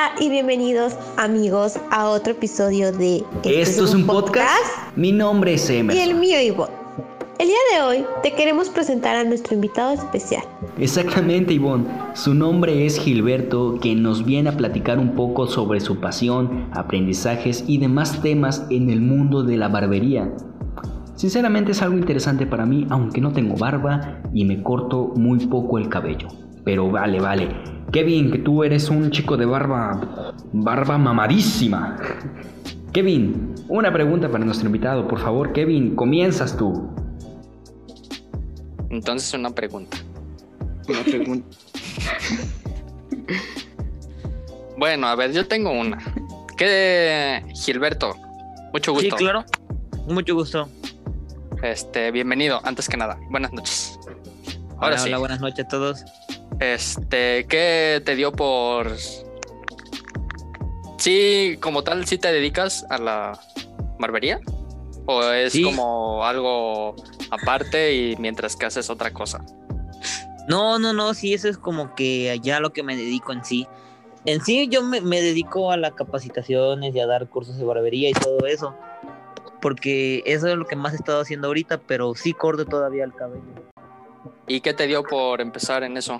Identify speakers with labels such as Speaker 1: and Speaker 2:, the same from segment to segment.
Speaker 1: Hola y bienvenidos amigos a otro episodio de
Speaker 2: ¿Esto es un podcast? Mi nombre es Emer.
Speaker 1: Y el mío Ivonne. El día de hoy te queremos presentar a nuestro invitado especial.
Speaker 2: Exactamente Ivonne. Su nombre es Gilberto, quien nos viene a platicar un poco sobre su pasión, aprendizajes y demás temas en el mundo de la barbería. Sinceramente es algo interesante para mí, aunque no tengo barba y me corto muy poco el cabello. Pero vale, vale. Kevin, que tú eres un chico de barba. barba mamadísima. Kevin, una pregunta para nuestro invitado. Por favor, Kevin, comienzas tú.
Speaker 3: Entonces, una pregunta.
Speaker 4: Una pregunta.
Speaker 3: bueno, a ver, yo tengo una. ¿Qué, Gilberto? Mucho gusto.
Speaker 5: Sí, claro. Mucho gusto.
Speaker 3: Este, bienvenido, antes que nada. Buenas noches.
Speaker 5: Ahora sí. Hola, buenas noches a todos.
Speaker 3: Este, ¿qué te dio por... Sí, como tal, sí te dedicas a la barbería? ¿O es como algo aparte y mientras que haces otra cosa?
Speaker 5: No, no, no, sí, eso es como que ya lo que me dedico en sí. En sí yo me, me dedico a las capacitaciones y a dar cursos de barbería y todo eso. Porque eso es lo que más he estado haciendo ahorita, pero sí corto todavía el cabello.
Speaker 3: ¿Y qué te dio por empezar en eso?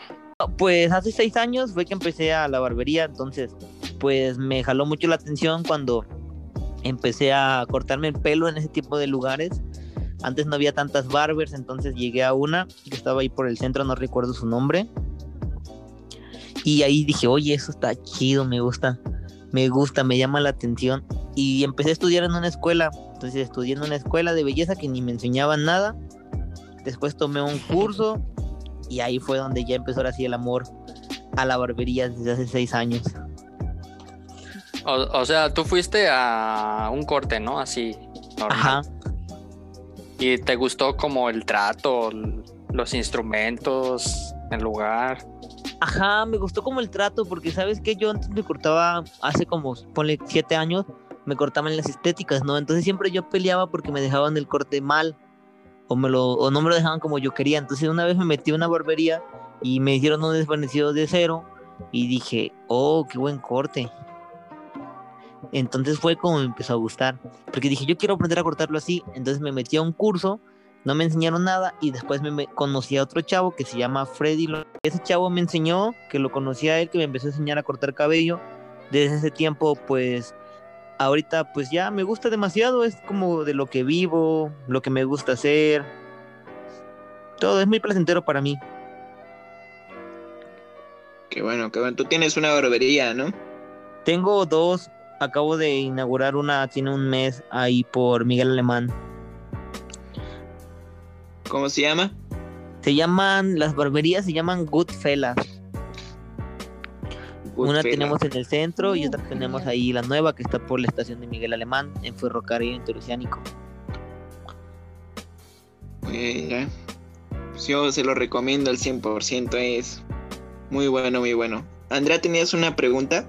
Speaker 5: Pues hace seis años fue que empecé a la barbería, entonces pues me jaló mucho la atención cuando empecé a cortarme el pelo en ese tipo de lugares. Antes no había tantas barbers, entonces llegué a una que estaba ahí por el centro, no recuerdo su nombre. Y ahí dije, oye, eso está chido, me gusta, me gusta, me llama la atención. Y empecé a estudiar en una escuela, entonces estudié en una escuela de belleza que ni me enseñaban nada. Después tomé un curso y ahí fue donde ya empezó así el amor a la barbería desde hace seis años.
Speaker 3: O, sea, tú fuiste a un corte, ¿no? Así. Ajá. ¿Y te gustó como el trato, los instrumentos, el lugar?
Speaker 5: Ajá, me gustó como el trato, porque sabes que yo antes me cortaba, hace como, ponle siete años, me cortaban las estéticas, ¿no? Entonces siempre yo peleaba porque me dejaban el corte mal o, me lo, o no me lo dejaban como yo quería. Entonces una vez me metí a una barbería y me hicieron un desvanecido de cero y dije, oh, qué buen corte. Entonces fue como me empezó a gustar, porque dije, yo quiero aprender a cortarlo así. Entonces me metí a un curso, no me enseñaron nada y después me, conocí a otro chavo que se llama Freddy. Ese chavo me enseñó, que lo conocía a él, que me empezó a enseñar a cortar cabello. Desde ese tiempo, pues ahorita pues ya me gusta demasiado, es como de lo que vivo, lo que me gusta hacer. Todo es muy placentero para mí.
Speaker 4: Qué bueno, qué bueno. Tú tienes una barbería, ¿no?
Speaker 5: Tengo dos. Acabo de inaugurar una, tiene un mes ahí por Miguel Alemán.
Speaker 4: ¿Cómo se llama?
Speaker 5: Se llaman, las barberías se llaman Goodfellas. Una tenemos en el centro y otra tenemos ahí la nueva que está por la estación de Miguel Alemán en Ferrocarril Interoceánico.
Speaker 4: Eh, yo se lo recomiendo al 100%, es muy bueno, muy bueno. Andrea, ¿tenías una pregunta?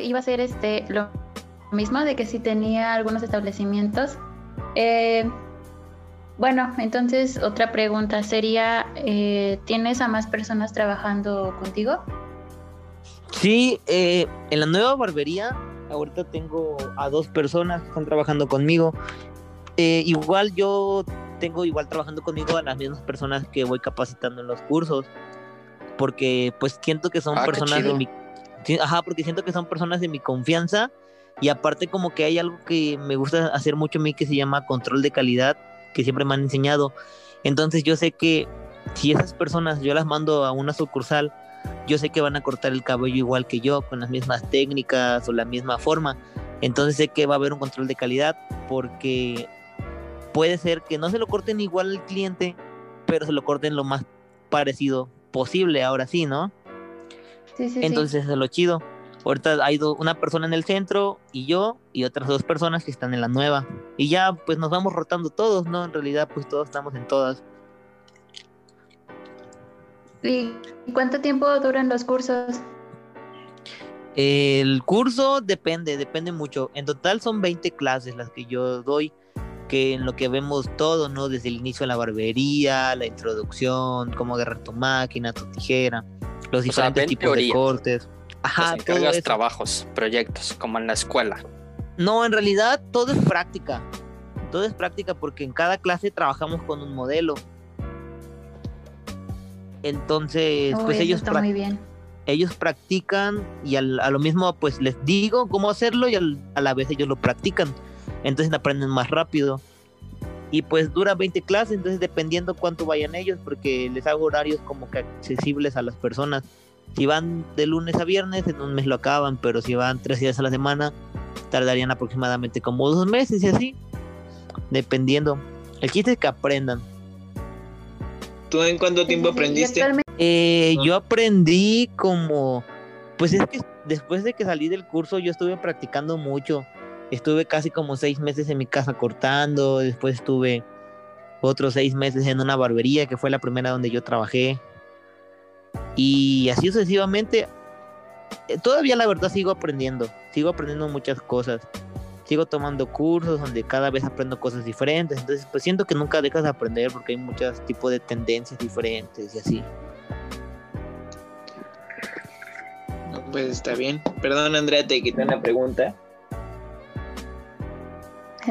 Speaker 6: Iba a ser este, lo mismo, de que si tenía algunos establecimientos. Eh, bueno, entonces otra pregunta sería, eh, ¿tienes a más personas trabajando contigo?
Speaker 5: Sí, eh, en la nueva barbería ahorita tengo a dos personas que están trabajando conmigo. Eh, igual yo tengo igual trabajando conmigo a las mismas personas que voy capacitando en los cursos, porque pues siento que son ah, personas de mi, ajá, porque siento que son personas de mi confianza y aparte como que hay algo que me gusta hacer mucho a mí que se llama control de calidad, que siempre me han enseñado. Entonces yo sé que si esas personas yo las mando a una sucursal yo sé que van a cortar el cabello igual que yo, con las mismas técnicas o la misma forma. Entonces sé que va a haber un control de calidad porque puede ser que no se lo corten igual al cliente, pero se lo corten lo más parecido posible, ahora sí, ¿no? Sí, sí, Entonces es lo chido. Ahorita hay una persona en el centro y yo y otras dos personas que están en la nueva. Y ya pues nos vamos rotando todos, ¿no? En realidad pues todos estamos en todas.
Speaker 6: ¿Y cuánto tiempo duran los cursos?
Speaker 5: El curso depende, depende mucho. En total son 20 clases las que yo doy, que en lo que vemos todo, ¿no? Desde el inicio de la barbería, la introducción, cómo agarrar tu máquina, tu tijera, los diferentes tipos de cortes. Ajá,
Speaker 3: Pues
Speaker 5: todo
Speaker 3: encargas
Speaker 5: eso.
Speaker 3: trabajos, proyectos, como en la escuela.
Speaker 5: No, en realidad todo es práctica. Todo es práctica porque en cada clase trabajamos con un modelo. Entonces,
Speaker 6: Uy,
Speaker 5: pues ellos,
Speaker 6: está
Speaker 5: prac-
Speaker 6: muy bien.
Speaker 5: ellos practican y al- a lo mismo pues les digo cómo hacerlo y al- a la vez ellos lo practican. Entonces aprenden más rápido. Y pues dura 20 clases, entonces dependiendo cuánto vayan ellos, porque les hago horarios como que accesibles a las personas. Si van de lunes a viernes, en un mes lo acaban, pero si van tres días a la semana, tardarían aproximadamente como dos meses y así, dependiendo. El chiste es que aprendan.
Speaker 4: ¿Tú en cuánto tiempo aprendiste?
Speaker 5: Eh, yo aprendí como, pues es que después de que salí del curso yo estuve practicando mucho. Estuve casi como seis meses en mi casa cortando, después estuve otros seis meses en una barbería que fue la primera donde yo trabajé. Y así sucesivamente. Eh, Todavía la verdad sigo aprendiendo, sigo aprendiendo muchas cosas. Sigo tomando cursos donde cada vez aprendo cosas diferentes. Entonces, pues siento que nunca dejas de aprender porque hay muchos tipos de tendencias diferentes y así.
Speaker 4: No, Pues está bien. Perdón, Andrea, te quité una pregunta.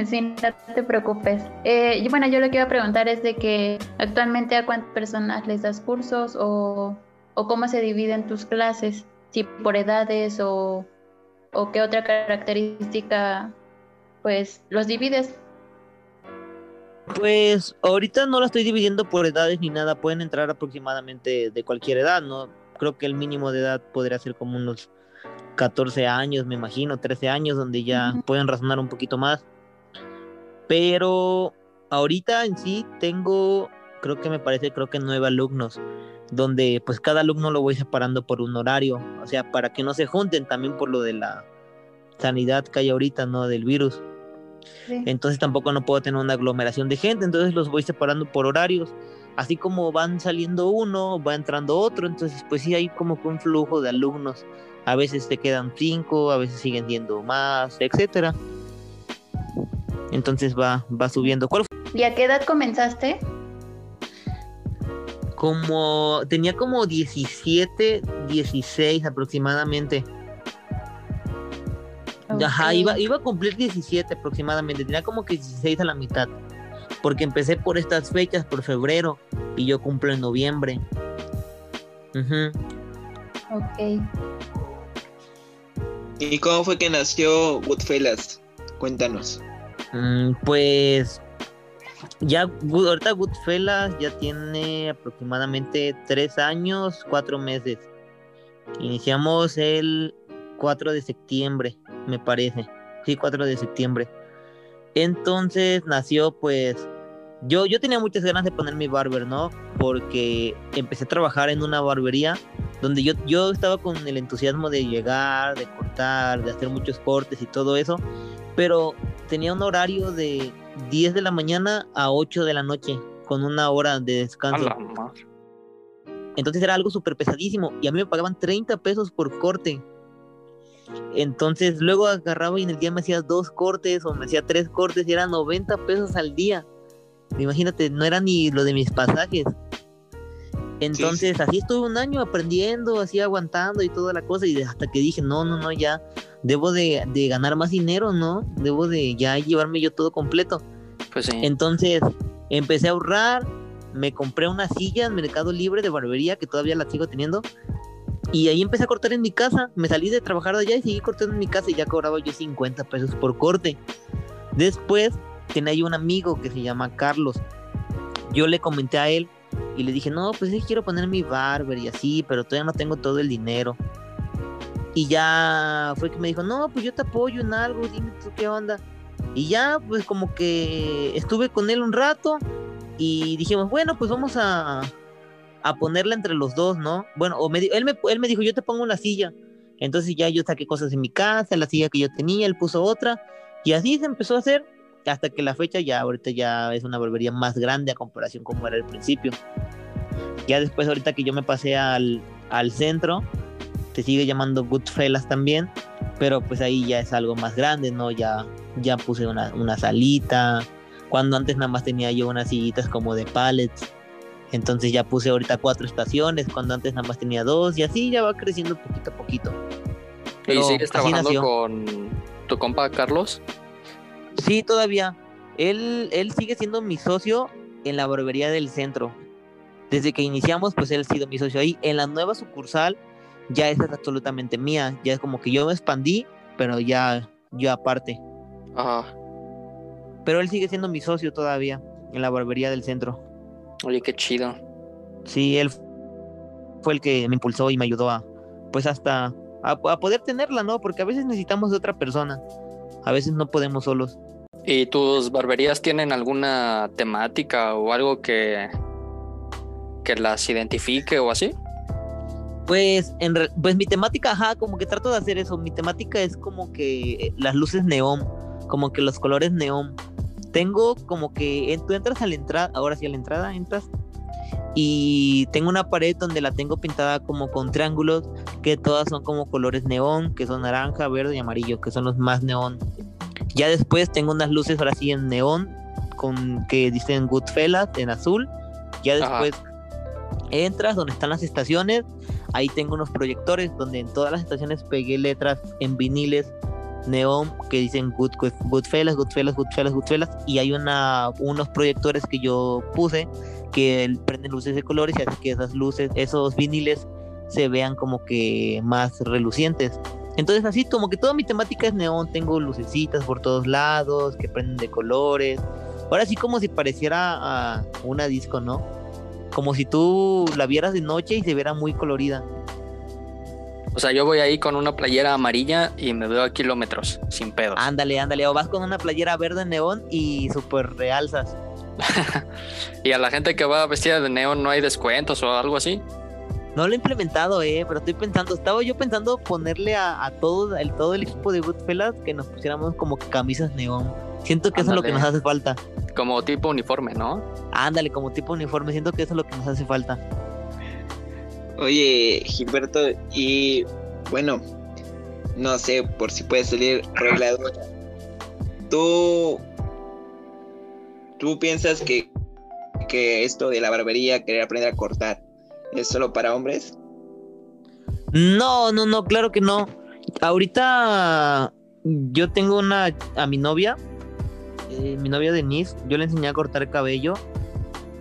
Speaker 6: Sí, no te preocupes. Eh, y bueno, yo lo que iba a preguntar es de que actualmente a cuántas personas les das cursos o, o cómo se dividen tus clases, si por edades o, o qué otra característica pues los divides.
Speaker 5: Pues ahorita no la estoy dividiendo por edades ni nada, pueden entrar aproximadamente de cualquier edad, ¿no? Creo que el mínimo de edad podría ser como unos 14 años, me imagino, 13 años, donde ya pueden razonar un poquito más. Pero ahorita en sí tengo, creo que me parece, creo que nueve alumnos, donde pues cada alumno lo voy separando por un horario, o sea, para que no se junten también por lo de la sanidad que hay ahorita, ¿no? Del virus
Speaker 6: Sí.
Speaker 5: entonces tampoco no puedo tener una aglomeración de gente, entonces los voy separando por horarios, así como van saliendo uno, va entrando otro, entonces pues sí hay como que un flujo de alumnos, a veces te quedan cinco, a veces siguen siendo más, etcétera. Entonces va, va subiendo. ¿Cuál?
Speaker 6: ¿Y a qué edad comenzaste?
Speaker 5: Como tenía como 17, 16 aproximadamente. Ajá, iba, iba a cumplir 17 aproximadamente, tenía como que 16 a la mitad, porque empecé por estas fechas, por febrero, y yo cumplo en noviembre. Ujú.
Speaker 6: Ok.
Speaker 4: ¿Y cómo fue que nació Goodfellas? Cuéntanos.
Speaker 5: Mm, pues ya ahorita Goodfellas ya tiene aproximadamente tres años, cuatro meses. Iniciamos el 4 de septiembre, me parece. Sí, 4 de septiembre. Entonces nació pues yo, yo tenía muchas ganas de poner mi barber, ¿no? Porque empecé a trabajar en una barbería donde yo, yo estaba con el entusiasmo de llegar, de cortar, de hacer muchos cortes y todo eso, pero tenía un horario de 10 de la mañana a 8 de la noche, con una hora de
Speaker 3: A
Speaker 5: descanso.
Speaker 3: la madre.
Speaker 5: Entonces era algo súper pesadísimo y a mí me pagaban 30 pesos por corte. Entonces luego agarraba y en el día me hacía dos cortes o me hacía tres cortes y eran 90 pesos al día. Imagínate, no era ni lo de mis pasajes. Entonces así estuve un año aprendiendo, así aguantando y toda la cosa y hasta que dije, no, no, no, ya debo de, de ganar más dinero, ¿no? Debo de ya llevarme yo todo completo.
Speaker 3: Pues sí.
Speaker 5: Entonces empecé a ahorrar, me compré una silla en Mercado Libre de barbería que todavía la sigo teniendo. Y ahí empecé a cortar en mi casa. Me salí de trabajar de allá y seguí cortando en mi casa y ya cobraba yo 50 pesos por corte. Después tenía yo un amigo que se llama Carlos. Yo le comenté a él y le dije, no, pues sí quiero poner mi barber y así, pero todavía no tengo todo el dinero. Y ya fue que me dijo, no, pues yo te apoyo en algo, dime tú qué onda. Y ya, pues como que estuve con él un rato y dijimos, bueno, pues vamos a, a ponerla entre los dos, ¿no? Bueno, o me, él, me, él me dijo, yo te pongo una silla. Entonces ya yo saqué cosas en mi casa, la silla que yo tenía, él puso otra. Y así se empezó a hacer hasta que la fecha ya ahorita ya es una barbería más grande a comparación como era al principio. Ya después ahorita que yo me pasé al, al centro, se sigue llamando Goodfellas también, pero pues ahí ya es algo más grande, ¿no? Ya, ya puse una, una salita, cuando antes nada más tenía yo unas sillitas como de pallets, entonces ya puse ahorita cuatro estaciones, cuando antes nada más tenía dos, y así ya va creciendo poquito a poquito.
Speaker 3: ¿Y sigues trabajando con tu compa Carlos?
Speaker 5: Sí, todavía. Él, él sigue siendo mi socio en la barbería del centro. Desde que iniciamos, pues él ha sido mi socio ahí. En la nueva sucursal, ya esa es absolutamente mía. Ya es como que yo me expandí, pero ya yo aparte.
Speaker 3: Ajá.
Speaker 5: Pero él sigue siendo mi socio todavía en la barbería del centro.
Speaker 3: Oye, qué chido.
Speaker 5: Sí, él fue el que me impulsó y me ayudó a, pues hasta a, poder tenerla, ¿no? Porque a veces necesitamos de otra persona. A veces no podemos solos.
Speaker 3: ¿Y tus barberías tienen alguna temática o algo que, que las identifique o así?
Speaker 5: Pues, en pues mi temática, ajá, como que trato de hacer eso. Mi temática es como que las luces neón, como que los colores neón. Tengo como que tú entras a la entrada, ahora sí a la entrada entras y tengo una pared donde la tengo pintada como con triángulos que todas son como colores neón, que son naranja, verde y amarillo, que son los más neón. Ya después tengo unas luces ahora sí en neón con que dicen Goodfellas en azul. Ya después entras donde están las estaciones, ahí tengo unos proyectores donde en todas las estaciones pegué letras en viniles neón que dicen good, good, Goodfellas, Goodfellas, Goodfellas, Goodfellas y hay una, unos proyectores que yo puse que prenden luces de colores y hace que esas luces, esos viniles se vean como que más relucientes. Entonces así como que toda mi temática es neón, tengo lucecitas por todos lados que prenden de colores. Ahora sí como si pareciera a una disco, ¿no? Como si tú la vieras de noche y se viera muy colorida.
Speaker 3: O sea, yo voy ahí con una playera amarilla y me veo a kilómetros, sin pedos.
Speaker 5: Ándale, ándale. O vas con una playera verde neón y súper realzas.
Speaker 3: ¿Y a la gente que va vestida de neón no hay descuentos o algo así?
Speaker 5: No lo he implementado, eh, pero estoy pensando, estaba yo pensando ponerle a, todo, el, todo el equipo de Goodfellas que nos pusiéramos como camisas neón. Siento que eso es lo que nos hace falta.
Speaker 3: Como tipo uniforme, ¿no?
Speaker 5: Ándale, como tipo uniforme. Siento que eso es lo que nos hace falta.
Speaker 4: Oye, Gilberto, y bueno, no sé por si puede salir regulador. ¿Tú, tú piensas que, que esto de la barbería, querer aprender a cortar, es solo para hombres?
Speaker 5: No, no, no, claro que no. Ahorita yo tengo una a mi novia eh, mi novia Denise, yo le enseñé a cortar cabello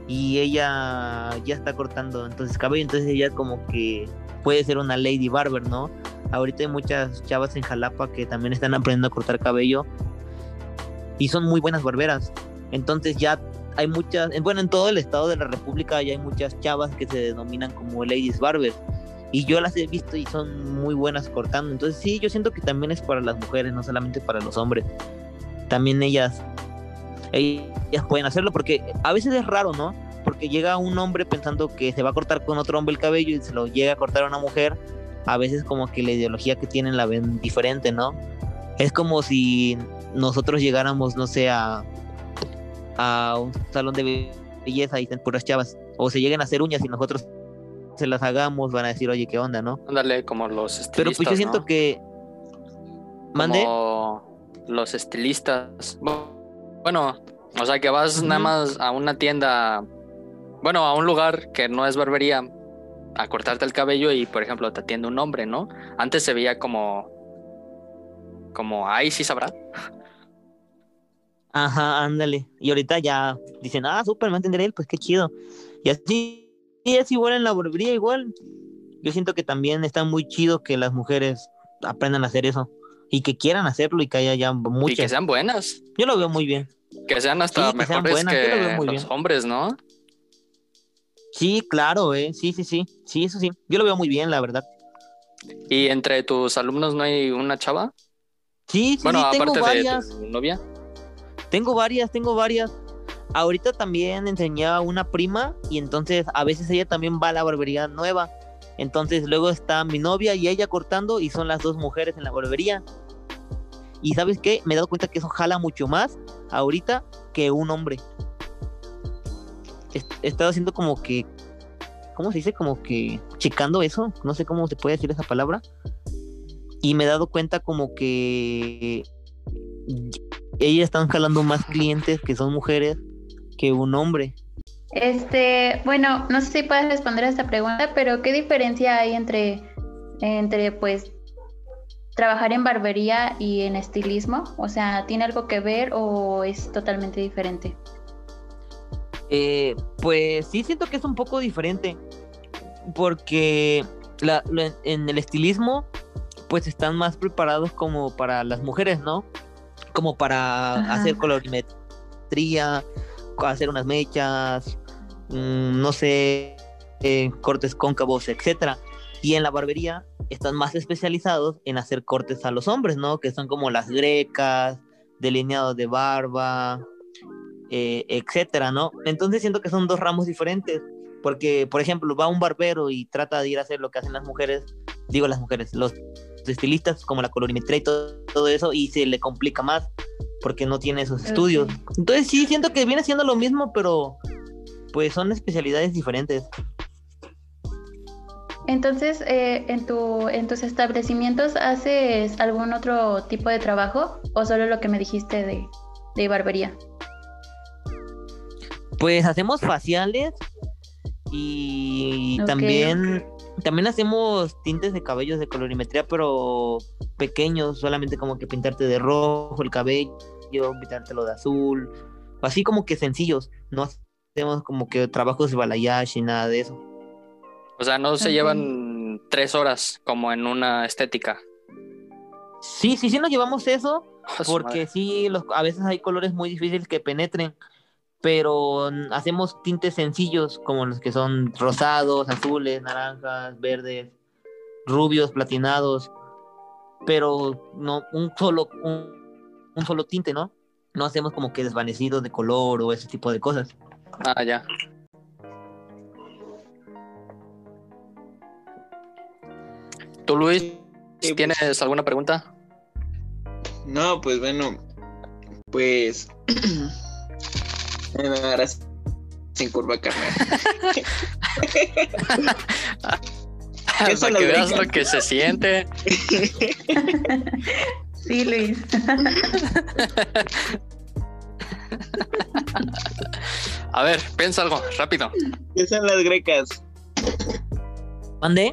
Speaker 5: y ella ya está cortando entonces cabello, entonces ella como que puede ser una lady barber, ¿no? Ahorita hay muchas chavas en Jalapa que también están aprendiendo a cortar cabello y son muy buenas barberas. Entonces ya hay muchas, bueno, en todo el estado de la República ya hay muchas chavas que se denominan como ladies barbers y yo las he visto y son muy buenas cortando. Entonces sí, yo siento que también es para las mujeres, no solamente para los hombres también ellas, ellas pueden hacerlo porque a veces es raro, ¿no? Porque llega un hombre pensando que se va a cortar con otro hombre el cabello y se lo llega a cortar a una mujer, a veces como que la ideología que tienen la ven diferente, ¿no? Es como si nosotros llegáramos, no sé, a, a un salón de belleza y estén puras chavas, o se lleguen a hacer uñas y nosotros se las hagamos, van a decir, oye, ¿qué onda, no?
Speaker 3: Ándale, como los estilistas,
Speaker 5: Pero pues yo siento que...
Speaker 3: ¿Mande? los estilistas. Bueno, o sea que vas nada más a una tienda, bueno, a un lugar que no es barbería, a cortarte el cabello y, por ejemplo, te atiende un hombre, ¿no? Antes se veía como, como, ay, sí sabrá.
Speaker 5: Ajá, ándale. Y ahorita ya dicen, ah, súper, me entenderé él, pues qué chido. Y así y es igual en la barbería, igual. Yo siento que también está muy chido que las mujeres aprendan a hacer eso y que quieran hacerlo y que haya ya muchas.
Speaker 3: Y que sean buenas.
Speaker 5: Yo lo veo muy bien.
Speaker 3: Que sean hasta mejores que los hombres, ¿no?
Speaker 5: Sí, claro, eh. Sí, sí, sí. Sí, eso sí. Yo lo veo muy bien, la verdad.
Speaker 3: ¿Y entre tus alumnos no hay una chava?
Speaker 5: Sí, sí,
Speaker 3: bueno,
Speaker 5: tengo
Speaker 3: aparte
Speaker 5: varias.
Speaker 3: de novia.
Speaker 5: Tengo varias, tengo varias. Ahorita también enseñé a una prima y entonces a veces ella también va a la barbería nueva. Entonces luego está mi novia y ella cortando y son las dos mujeres en la barbería. Y sabes qué, me he dado cuenta que eso jala mucho más ahorita que un hombre. He estado haciendo como que, ¿cómo se dice? Como que checando eso, no sé cómo se puede decir esa palabra. Y me he dado cuenta como que ellas están jalando más clientes que son mujeres que un hombre.
Speaker 6: Este, bueno, no sé si puedes responder a esta pregunta, pero ¿qué diferencia hay entre, entre pues, trabajar en barbería y en estilismo? O sea, ¿tiene algo que ver o es totalmente diferente?
Speaker 5: Eh, pues sí siento que es un poco diferente porque en el estilismo pues están más preparados como para las mujeres, ¿no? Como para hacer colorimetría, hacer unas mechas, mm, no sé, eh, cortes cóncavos, etcétera. Y en la barbería están más especializados en hacer cortes a los hombres, ¿no? Que son como las grecas, delineados de barba, eh, etcétera, ¿no? Entonces siento que son dos ramos diferentes. Porque, por ejemplo, va un barbero y trata de ir a hacer lo que hacen las mujeres, digo las mujeres, los estilistas, como la colorimetría y todo, eso, y se le complica más porque no tiene esos estudios. Entonces sí, siento que viene siendo lo mismo, pero pues son especialidades diferentes.
Speaker 6: Entonces, eh, ¿en, tu, ¿en tus establecimientos haces algún otro tipo de trabajo o solo lo que me dijiste de, de barbería?
Speaker 5: Pues hacemos faciales y también, también hacemos tintes de cabellos de colorimetría, pero pequeños, solamente como que pintarte de rojo el cabello, pintártelo de azul, así como que sencillos, no hacemos como que trabajos de balayage y nada de eso.
Speaker 3: O sea, no se llevan tres horas como en una estética.
Speaker 5: Sí, sí, sí nos llevamos eso, porque sí, los, a veces hay colores muy difíciles que penetren pero hacemos tintes sencillos como los que son rosados, azules, naranjas, verdes, rubios, platinados, pero no un solo un, solo tinte, ¿no? No hacemos como que desvanecidos de color o ese tipo de cosas.
Speaker 3: Ah, ya. ¿Tú, Luis, pues tienes alguna pregunta?
Speaker 4: No, pues bueno, pues Ahora sin curva carnal.
Speaker 3: Para que veas lo que se siente.
Speaker 6: sí, Luis.
Speaker 3: A ver, piensa algo, rápido.
Speaker 4: ¿Qué son las grecas?
Speaker 5: ¿Mande?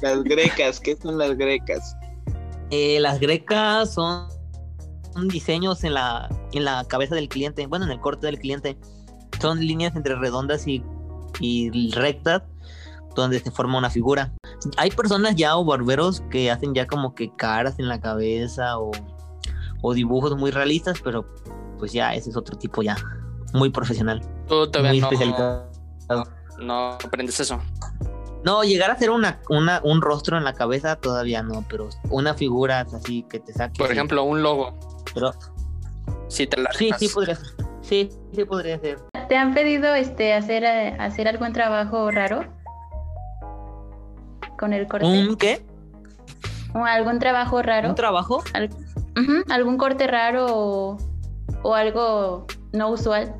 Speaker 4: Las grecas, ¿qué son las grecas?
Speaker 5: Eh, las grecas son diseños en la, en la cabeza del cliente, bueno, en el corte del cliente. Son líneas entre redondas y, y rectas donde se forma una figura. Hay personas ya o barberos que hacen ya como que caras en la cabeza o, o dibujos muy realistas, pero pues ya ese es otro tipo ya, muy profesional.
Speaker 3: Tú todavía no, especializado. No aprendes eso.
Speaker 5: No, llegar a hacer una, una, un rostro en la cabeza todavía no, pero una figura así que te saque.
Speaker 3: Por ejemplo, un logo.
Speaker 5: Pero
Speaker 3: sí te
Speaker 5: Sí, sí podría ser. Sí, sí podría ser.
Speaker 6: ¿Te han pedido este hacer eh, hacer algún trabajo raro? Con el corte.
Speaker 5: ¿Un qué?
Speaker 6: ¿O algún trabajo raro?
Speaker 5: ¿Un trabajo?
Speaker 6: ¿Algún corte raro o, o algo no usual?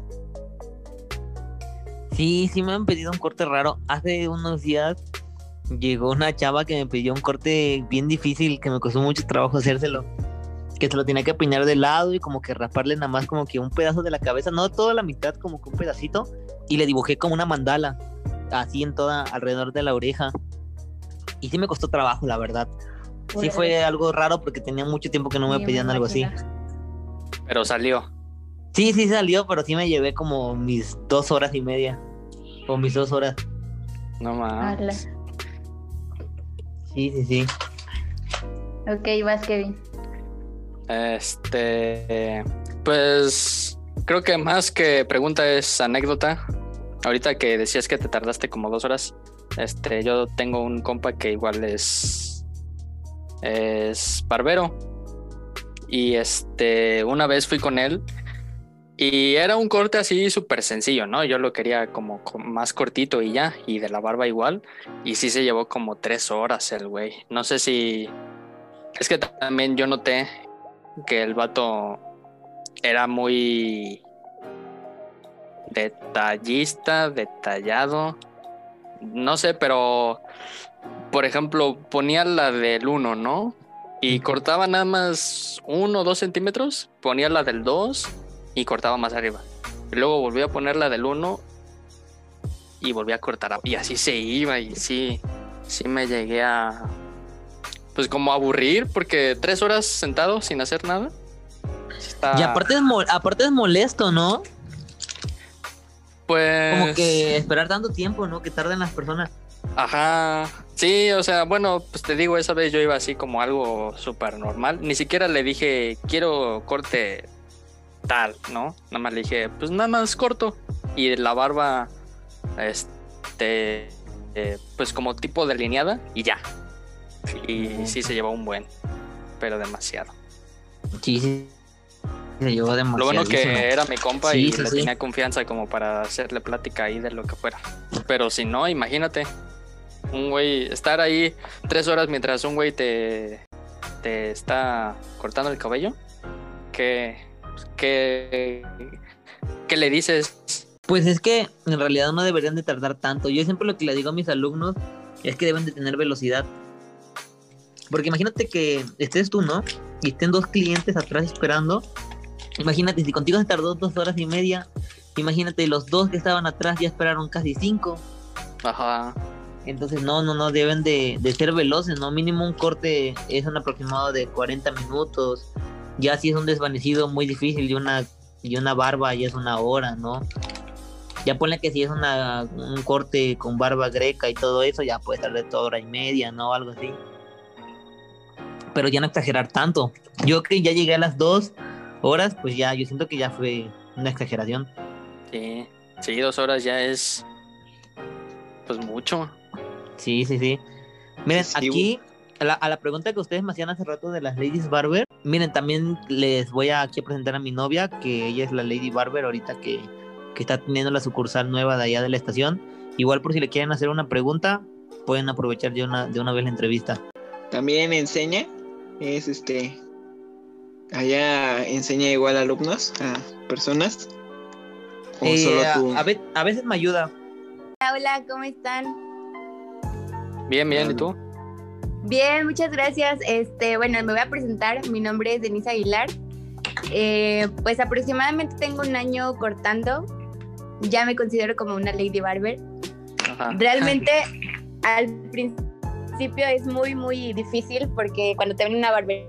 Speaker 5: Sí, sí me han pedido un corte raro. Hace unos días llegó una chava que me pidió un corte bien difícil, que me costó mucho trabajo hacérselo. Que se lo tenía que peinar de lado y como que raparle nada más como que un pedazo de la cabeza, no toda la mitad, como que un pedacito. Y le dibujé como una mandala, así en toda, alrededor de la oreja. Y sí me costó trabajo, la verdad. Sí fue algo raro porque tenía mucho tiempo que no me pedían algo así.
Speaker 3: Pero salió.
Speaker 5: Sí, sí salió, pero sí me llevé como mis dos horas y media. O mis dos horas.
Speaker 3: No más.
Speaker 5: Sí, sí, sí.
Speaker 6: Ok, vas, Kevin.
Speaker 3: Este. Pues. Creo que más que pregunta es anécdota. Ahorita que decías que te tardaste como dos horas. Este, yo tengo un compa que igual es. Es barbero. Y este, una vez fui con él y era un corte así súper sencillo, ¿no? Yo lo quería como más cortito y ya, y de la barba igual. Y sí se llevó como tres horas el güey. No sé si... Es que también yo noté que el vato era muy detallista, detallado. No sé, pero por ejemplo, ponía la del 1, ¿no? Y cortaba nada más uno o dos centímetros, ponía la del 2 y cortaba más arriba. Y luego volví a poner la del 1 y volví a cortar. Y así se iba y sí, sí me llegué a, pues como aburrir, porque tres horas sentado sin hacer nada.
Speaker 5: Y aparte es, aparte es molesto, ¿no?
Speaker 3: Pues.
Speaker 5: Como que esperar tanto tiempo, ¿no? Que tarden las personas.
Speaker 3: Ajá. Sí, o sea, bueno, pues te digo, esa vez yo iba así como algo súper normal. Ni siquiera le dije, quiero corte tal, ¿no? Nada más le dije, pues nada más corto. Y la barba, este, eh, pues como tipo delineada y ya. Y sí se llevó un buen, pero demasiado.
Speaker 5: Sí, sí. Se llevó demasiado.
Speaker 3: Lo bueno que era mi compa y le tenía confianza como para hacerle plática ahí de lo que fuera. Pero si no, imagínate, un güey, estar ahí tres horas mientras un güey te, te está cortando el cabello. ¿Qué, qué, qué le dices?
Speaker 5: Pues es que en realidad no deberían de tardar tanto. Yo siempre lo que le digo a mis alumnos es que deben de tener velocidad. Porque imagínate que estés tú, ¿no? Y estén dos clientes atrás esperando. Imagínate, si contigo se tardó dos horas y media, imagínate, los dos que estaban atrás ya esperaron casi cinco.
Speaker 3: Ajá.
Speaker 5: Entonces, no, no, no, deben de, de ser veloces, ¿no? Mínimo un corte es un aproximado de 40 minutos. Ya si es un desvanecido muy difícil y una, y una barba ya es una hora, ¿no? Ya ponle que si es una, un corte con barba greca y todo eso, ya puede tardar toda hora y media, ¿no? Algo así. Pero ya no exagerar tanto. Yo que ya llegué a las dos horas, pues ya, yo siento que ya fue una exageración.
Speaker 3: Sí, sí, dos horas ya es pues mucho.
Speaker 5: Sí, sí, sí. Miren, aquí a la, a la, pregunta que ustedes me hacían hace rato de las Ladies Barber, miren, también les voy a aquí a presentar a mi novia, que ella es la Lady Barber ahorita que que está teniendo la sucursal nueva de allá de la estación. Igual por si le quieren hacer una pregunta, pueden aprovechar de una, de una vez la entrevista.
Speaker 4: También enseña, es este, allá enseña igual a alumnos, a personas.
Speaker 5: Eh, a, veces me ayuda.
Speaker 7: Hola, hola, ¿cómo están?
Speaker 3: Bien, bien, ¿y tú?
Speaker 7: Bien, muchas gracias. Este, bueno, me voy a presentar. Mi nombre es Denise Aguilar. Eh, pues aproximadamente tengo un año cortando ya me considero como una lady barber. Realmente al principio es muy, muy difícil porque cuando te ven una barbería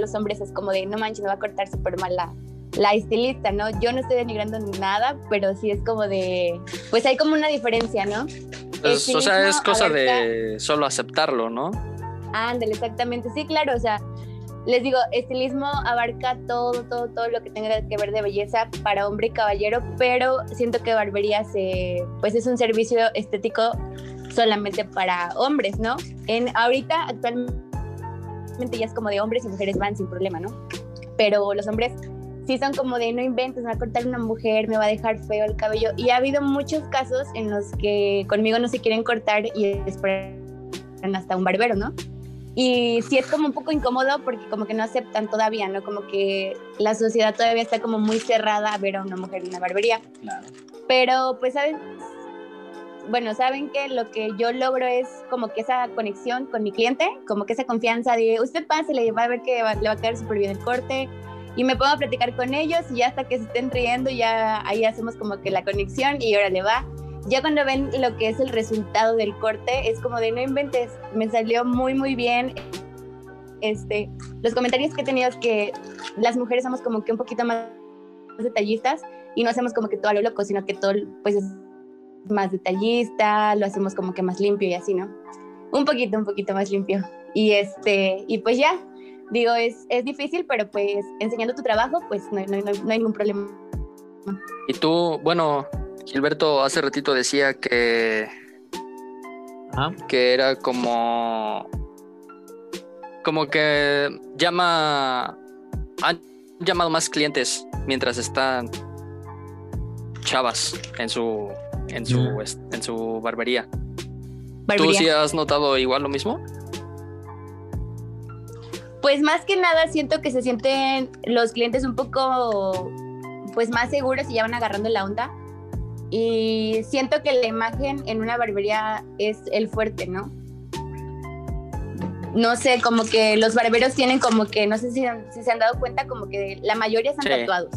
Speaker 7: los hombres es como de, no manches, me va a cortar súper mal la, la estilista, ¿no? Yo no estoy denigrando ni nada, pero sí es como de, pues hay como una diferencia, ¿no?
Speaker 3: Pues, o sea, es cosa de solo aceptarlo, ¿no?
Speaker 7: Ándale, exactamente, sí, claro, o sea, les digo, estilismo abarca todo, todo, todo lo que tenga que ver de belleza para hombre y caballero, pero siento que barbería se, pues es un servicio estético solamente para hombres, ¿no? En ahorita actualmente ya es como de hombres y mujeres van sin problema, ¿no? Pero los hombres sí son como de no inventes, me va a cortar una mujer, me va a dejar feo el cabello. Y ha habido muchos casos en los que conmigo no se quieren cortar y esperan hasta un barbero, ¿no? Y sí es como un poco incómodo porque como que no aceptan todavía, ¿no? Como que la sociedad todavía está como muy cerrada a ver a una mujer en una barbería. Claro. Pero pues, ¿saben? Bueno, saben que lo que yo logro es como que esa conexión con mi cliente, como que esa confianza de usted pase, le va a ver que le va a quedar súper bien el corte. Y me pongo a platicar con ellos y ya hasta que se estén riendo, ya ahí hacemos como que la conexión y ahora le va ya cuando ven lo que es el resultado del corte, es como de no inventes, me salió muy, muy bien. Este, los comentarios que he tenido es que las mujeres somos como que un poquito más detallistas y no hacemos como que todo a lo loco, sino que todo pues es más detallista, lo hacemos como que más limpio y así, ¿no? Un poquito, un poquito más limpio. Y este, y pues ya, digo, es, es difícil, pero pues enseñando tu trabajo, pues no, no, no, no hay ningún problema.
Speaker 3: Y tú, bueno, Gilberto hace ratito decía que. Que era como. Como que llama. Han llamado más clientes mientras están chavas en su. En su, en su barbería. ¿Tú sí has notado igual lo mismo?
Speaker 7: Pues más que nada siento que se sienten los clientes un poco pues más seguros y ya van agarrando la onda y siento que la imagen en una barbería es el fuerte, ¿no? No sé, como que los barberos tienen como que, no sé si, se han dado cuenta, como que la mayoría están tatuados.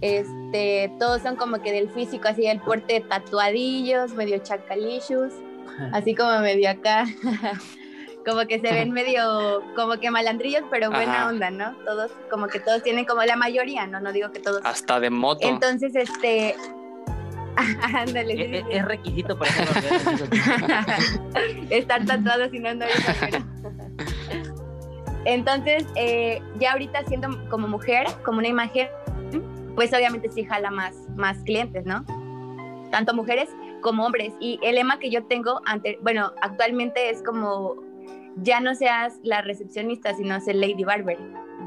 Speaker 7: Este, todos son como que del físico, así el fuerte tatuadillos, medio chacalillos, así como medio acá, como que se ven medio, como que malandrillos, pero buena
Speaker 3: Ajá.
Speaker 7: onda, ¿no? Todos, como que todos tienen como la mayoría, ¿no? No digo que todos.
Speaker 3: Hasta de moto.
Speaker 7: Entonces, este. Ándale,
Speaker 5: Es,
Speaker 7: sí,
Speaker 5: es- requisito para.
Speaker 7: Estar tatuado si no, no. Entonces, eh, ya ahorita siendo como mujer, como una imagen, pues obviamente sí jala más, más clientes, ¿no? Tanto mujeres como hombres. Y el lema que yo tengo, ante, bueno, actualmente es como, ya no seas la recepcionista, sino ser Lady Barber.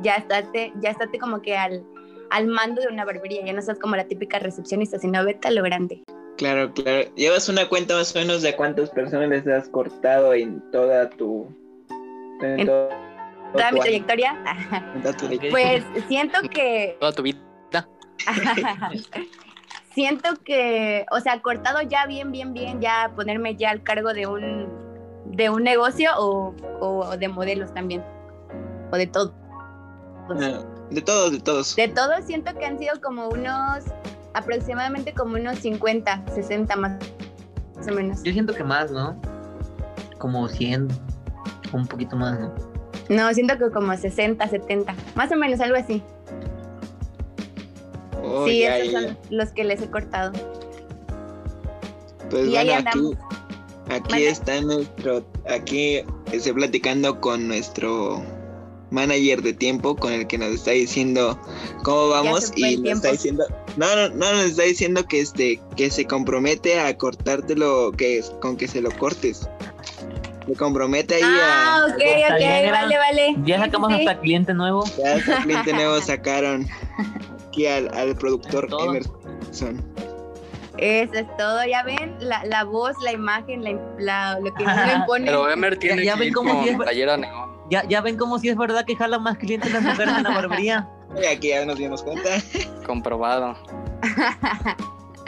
Speaker 7: Ya estate, ya estate como que al, al mando de una barbería, ya no seas como la típica recepcionista, sino vete a lo grande.
Speaker 4: Claro, claro. ¿Llevas una cuenta más o menos de cuántas personas les has cortado en toda tu... En
Speaker 7: En
Speaker 4: todo-
Speaker 7: Toda
Speaker 4: tu
Speaker 7: mi trayectoria. pues siento que
Speaker 3: Toda tu vida.
Speaker 7: Siento que, o sea, cortado ya bien, bien, bien, ya ponerme ya al cargo de un, de un negocio o, o de modelos también. O de todo.
Speaker 4: Ah, De todos, de todos.
Speaker 7: De todo siento que han sido como unos, aproximadamente como unos 50, 60 más, más o menos.
Speaker 5: Yo siento que más, ¿no? Como 100, un poquito más, ¿no?
Speaker 7: No, siento que como 60, 70, más o menos algo así.
Speaker 4: Oh,
Speaker 7: sí,
Speaker 4: ya,
Speaker 7: esos
Speaker 4: ya.
Speaker 7: son los que les he cortado.
Speaker 4: Pues
Speaker 7: y ahí
Speaker 4: bueno,
Speaker 7: andamos.
Speaker 4: aquí
Speaker 7: Mande.
Speaker 4: está nuestro, aquí estoy platicando con nuestro manager de tiempo, con el que nos está diciendo cómo vamos y nos está diciendo, no, no, no, nos está diciendo que este, que se compromete a cortártelo, que es, con que se lo cortes. Se compromete ahí
Speaker 7: Ah,
Speaker 4: a,
Speaker 7: ok,
Speaker 5: Está
Speaker 7: ok,
Speaker 5: era-
Speaker 7: vale, vale.
Speaker 5: Ya sacamos
Speaker 7: sí, sí.
Speaker 5: hasta cliente nuevo.
Speaker 4: ya hasta cliente nuevo sacaron aquí al, al productor. Emerson.
Speaker 7: Eso es todo, ya ven, la, la voz, la imagen, la, la- lo que uno impone.
Speaker 3: Pero Emer tiene
Speaker 5: ya
Speaker 3: que
Speaker 5: ven cómo es-
Speaker 3: neón.
Speaker 5: Ya, ya ven como si es verdad que jala más clientes las mujeres en la barbería.
Speaker 4: Y aquí ya nos dimos cuenta.
Speaker 3: Comprobado.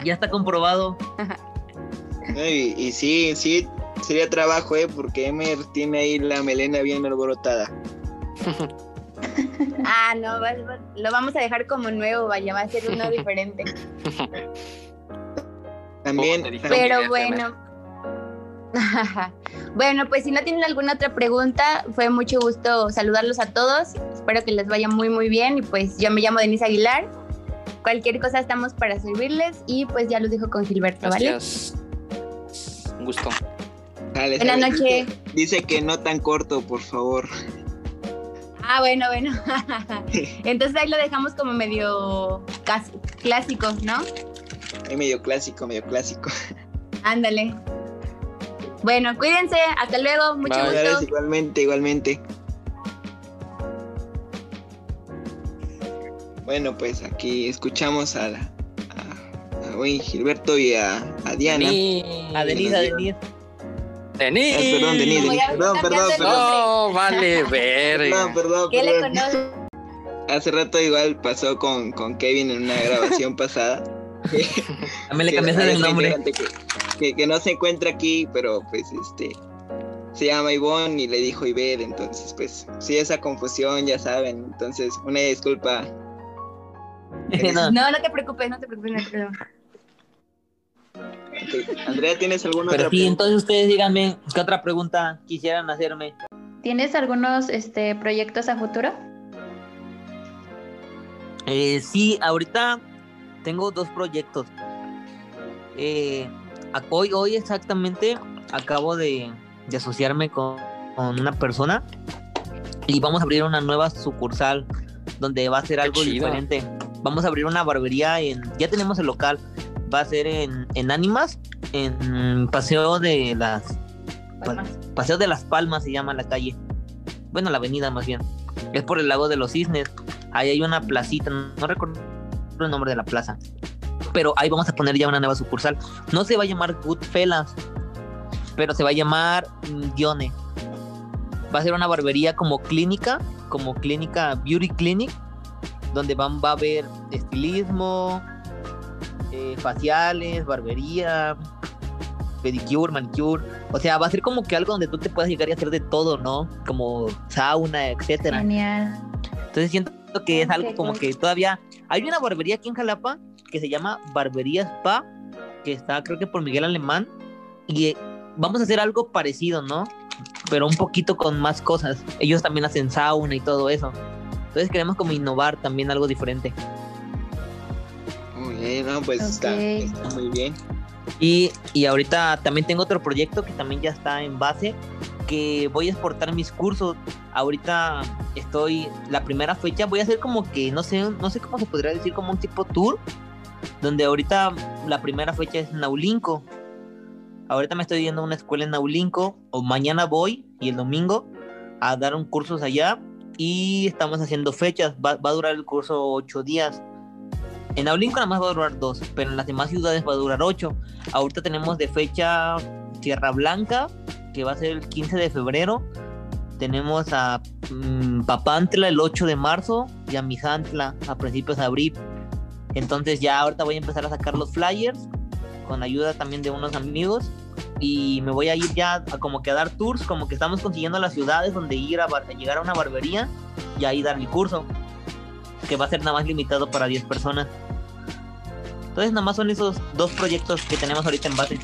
Speaker 5: Ya está comprobado.
Speaker 4: Y, y sí, sí, sería trabajo, ¿eh? Porque Emer tiene ahí la melena bien alborotada.
Speaker 7: ah, no, va- va- lo vamos a dejar como nuevo, vaya, va a ser uno diferente.
Speaker 4: También, también-
Speaker 7: Pero bueno. bueno, pues si no tienen alguna otra pregunta, fue mucho gusto saludarlos a todos. Espero que les vaya muy, muy bien. Y pues yo me llamo Denise Aguilar. Cualquier cosa estamos para servirles. Y pues ya los dejo con Gilberto, ¿vale?
Speaker 3: Gracias. Un gusto.
Speaker 4: Dale,
Speaker 7: Buenas noches.
Speaker 4: Dice, que no tan corto, por favor.
Speaker 7: Ah, bueno, bueno. Entonces ahí lo dejamos como medio clásico, ¿no?
Speaker 4: Ahí medio clásico, medio clásico.
Speaker 7: Ándale. Bueno, cuídense. Hasta luego. Mucho
Speaker 3: Bye.
Speaker 7: Gusto.
Speaker 4: igualmente, igualmente. Bueno, pues aquí escuchamos a, la, a, a Gilberto y a, a Diana.
Speaker 5: A Denise, a Denise.
Speaker 3: Denis.
Speaker 4: Ah, perdón,
Speaker 7: ya me
Speaker 4: Perdón, perdón, perdón.
Speaker 3: No, vale,
Speaker 4: Perdón,
Speaker 3: verga.
Speaker 4: perdón,
Speaker 7: ¿Qué le
Speaker 4: perdón.
Speaker 7: conoce?
Speaker 4: Hace rato igual pasó con, con Kevin en una grabación pasada.
Speaker 5: También le cambiaste el nombre.
Speaker 4: Que, que, que no se encuentra aquí, pero pues este se llama Ivonne y le dijo Iber, entonces pues sí esa confusión, ya saben, entonces una disculpa.
Speaker 5: No,
Speaker 7: No, no te preocupes, no te preocupes. no
Speaker 4: Andrea, ¿tienes alguna
Speaker 5: Pero
Speaker 4: otra
Speaker 5: sí,
Speaker 4: pregunta?
Speaker 5: entonces ustedes díganme qué otra pregunta quisieran hacerme.
Speaker 6: ¿Tienes algunos este, proyectos a futuro?
Speaker 5: Eh, sí, ahorita tengo dos proyectos. Eh, hoy, hoy exactamente acabo de, de asociarme con, con una persona y vamos a abrir una nueva sucursal donde va a ser algo diferente. Vamos a abrir una barbería en, ya tenemos el local, va a ser en, en Ánimas, en Paseo de las
Speaker 6: Palmas.
Speaker 5: Paseo de las Palmas se llama la calle. Bueno, la avenida más bien. Es por el lago de los cisnes. Ahí hay una placita, no recuerdo el nombre de la plaza. Pero ahí vamos a poner ya una nueva sucursal. No se va a llamar Goodfellas, pero se va a llamar mm, Gione. Va a ser una barbería como clínica, como clínica Beauty Clinic, donde van, va a haber estilismo, eh, faciales, barbería, pedicure, manicure. O sea, va a ser como que algo donde tú te puedas llegar y hacer de todo, ¿no? Como sauna, etcétera.
Speaker 6: Genial.
Speaker 5: Entonces siento que es algo como que todavía hay una barbería aquí en Jalapa que se llama Barbería Spa, que está creo que por Miguel Alemán y eh, vamos a hacer algo parecido, ¿no? pero un poquito con más cosas. Ellos también hacen sauna y todo eso. Entonces queremos como innovar también algo diferente.
Speaker 4: Muy bien, no, pues está, está, muy bien.
Speaker 5: Y, y ahorita también tengo otro proyecto que también ya está en base, que voy a exportar mis cursos. Ahorita estoy, la primera fecha, voy a hacer como que, no sé, no sé cómo se podría decir, como un tipo tour, donde ahorita la primera fecha es Naulinco. Ahorita me estoy yendo a una escuela en Naulinco, o mañana voy y el domingo a dar un curso allá y estamos haciendo fechas. Va, va a durar el curso ocho días. En Naulinco nada más va a durar dos, pero en las demás ciudades va a durar ocho. Ahorita tenemos de fecha Tierra Blanca, que va a ser el 15 de febrero. Tenemos a mmm, Papantla el 8 de marzo y a Misantla a principios de abril. Entonces ya ahorita voy a empezar a sacar los flyers con ayuda también de unos amigos y me voy a ir ya a como que dar tours, como que estamos consiguiendo las ciudades donde ir a, a llegar a una barbería y ahí dar mi curso, que va a ser nada más limitado para 10 personas. Entonces nada más son esos dos proyectos que tenemos ahorita en base.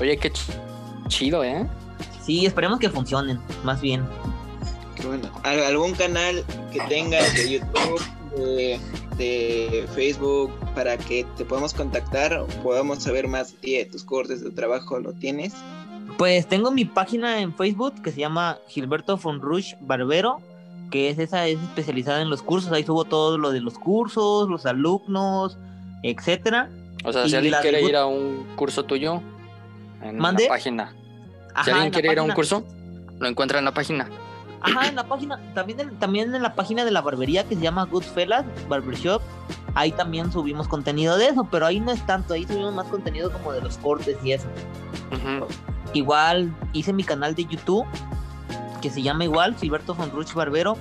Speaker 3: Oye, qué ch chido, ¿eh?
Speaker 5: Sí, esperemos que funcionen, más bien.
Speaker 4: Qué bueno. ¿Algún canal que tengas de YouTube, de, de, Facebook, para que te podamos contactar o podamos saber más de ti, de tus cortes de trabajo, lo tienes?
Speaker 5: Pues tengo mi página en Facebook que se llama Gilberto Fonrush Barbero, que es esa, es especializada en los cursos. Ahí subo todo lo de los cursos, los alumnos, etcétera.
Speaker 3: O sea,
Speaker 5: Y
Speaker 3: si alguien quiere ir a un curso tuyo en
Speaker 5: ¿Mande?
Speaker 3: la página.
Speaker 5: Ajá,
Speaker 3: si alguien quiere ir a un curso, lo encuentra en la página.
Speaker 5: Ajá, en la página, también en, también en la página de la barbería que se llama Goodfellas Barbershop, ahí también subimos contenido de eso, pero ahí no es tanto, ahí subimos más contenido como de los cortes y eso.
Speaker 3: Ujú.
Speaker 5: Igual hice mi canal de YouTube, que se llama igual, Gilberto Fonruch Barbero,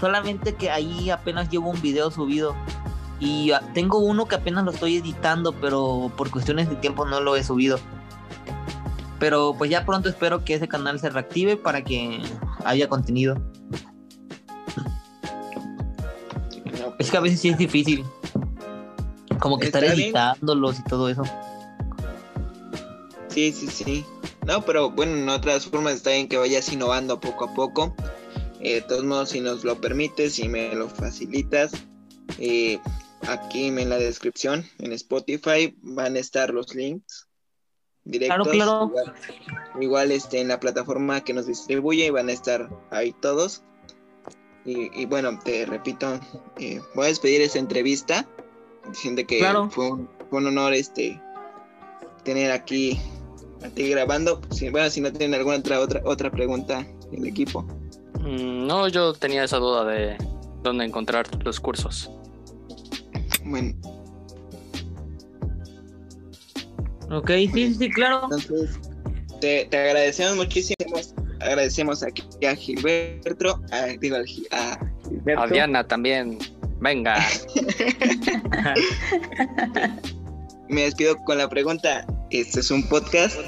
Speaker 5: solamente que ahí apenas llevo un video subido. Y ah, tengo uno que apenas lo estoy editando, pero por cuestiones de tiempo no lo he subido. Pero pues ya pronto espero que ese canal se reactive para que haya contenido.
Speaker 4: No,
Speaker 5: Es que a veces sí es difícil. Como que estar
Speaker 4: bien.
Speaker 5: editándolos y todo eso.
Speaker 4: Sí, sí, sí. No, pero bueno, en otras formas está bien que vayas innovando poco a poco. Eh, de todos modos, si nos lo permites y me lo facilitas, eh, aquí en la descripción, en Spotify, van a estar los links directos.
Speaker 5: Claro, claro.
Speaker 4: Igual, igual, este, en la plataforma que nos distribuye van a estar ahí todos. Y, y bueno, te repito, eh, voy a despedir esta entrevista diciendo que
Speaker 5: Claro.
Speaker 4: fue, un, fue un honor este tener aquí a ti grabando. Si- bueno, si no tienen alguna otra otra otra pregunta el equipo.
Speaker 3: Mm, No, yo tenía esa duda de dónde encontrar los cursos.
Speaker 4: Bueno,
Speaker 5: Ok, sí, sí, claro.
Speaker 4: entonces te, te agradecemos muchísimo. Agradecemos aquí a Gilberto, a, digo, a Gilberto.
Speaker 3: A Diana también. Venga.
Speaker 4: Me despido con la pregunta. Este es un podcast.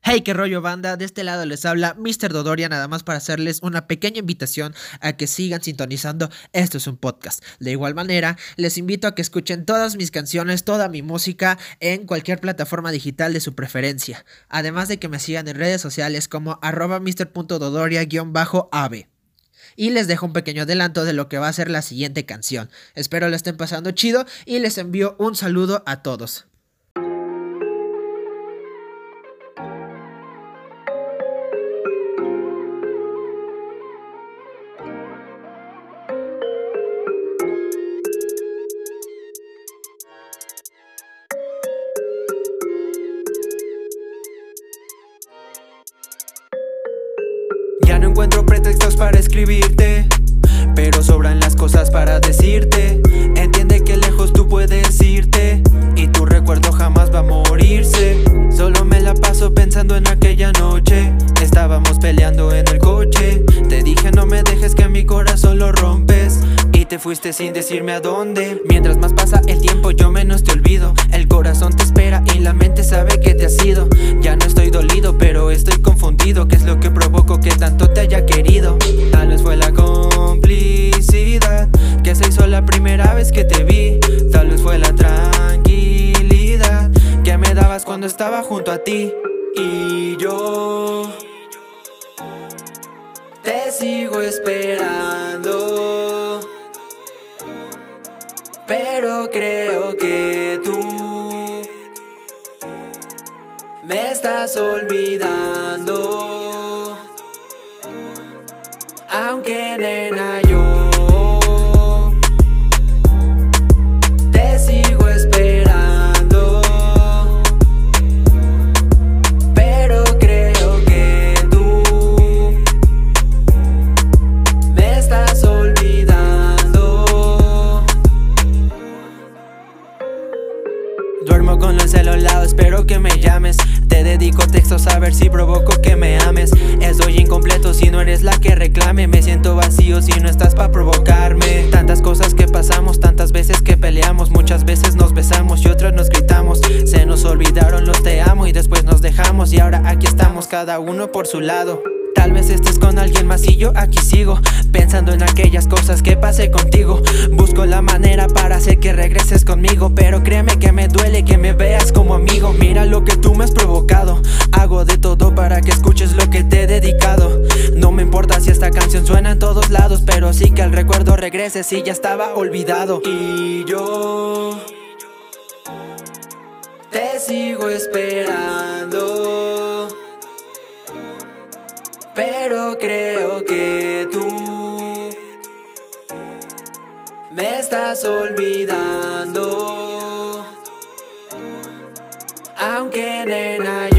Speaker 8: Hey, qué rollo banda, de este lado les habla Mr. Dodoria nada más para hacerles una pequeña invitación a que sigan sintonizando, esto es un podcast. De igual manera, les invito a que escuchen todas mis canciones, toda mi música en cualquier plataforma digital de su preferencia, además de que me sigan en redes sociales como arroba mr.dodoria-ave. Y les dejo un pequeño adelanto de lo que va a ser la siguiente canción. Espero lo estén pasando chido y les envío un saludo a todos.
Speaker 9: Dónde. Mientras más pasa el tiempo, yo menos te olvido. El corazón te espera y la mente sabe que te has ido. Ya no estoy dolido, pero estoy confundido. ¿Qué es lo que provocó que tanto te haya querido? Tal vez fue la complicidad que se hizo la primera vez que te vi. Tal vez fue la tranquilidad que me dabas cuando estaba junto a ti. Y yo sigo esperando, creo que tú me estás olvidando. Aunque nena Espero que me llames. Te dedico textos a ver si provoco que me ames. Estoy incompleto si no eres la que reclame. Me siento vacío si no estás para provocarme. Tantas cosas que pasamos, tantas veces que peleamos. Muchas veces nos besamos y otras nos gritamos. Se nos olvidaron los te amo y después nos dejamos. Y ahora aquí estamos, cada uno por su lado. Vez estés con alguien más y yo aquí sigo Pensando en aquellas cosas que pasé contigo. Busco la manera para hacer que regreses conmigo Pero créeme que me duele que me veas como amigo. Mira lo que tú me has provocado. Hago de todo para que escuches lo que te he dedicado. No me importa si esta canción suena en todos lados Pero sí que el recuerdo regrese si ya estaba olvidado. Y yo te sigo esperando pero creo que tú me estás olvidando. Aunque nena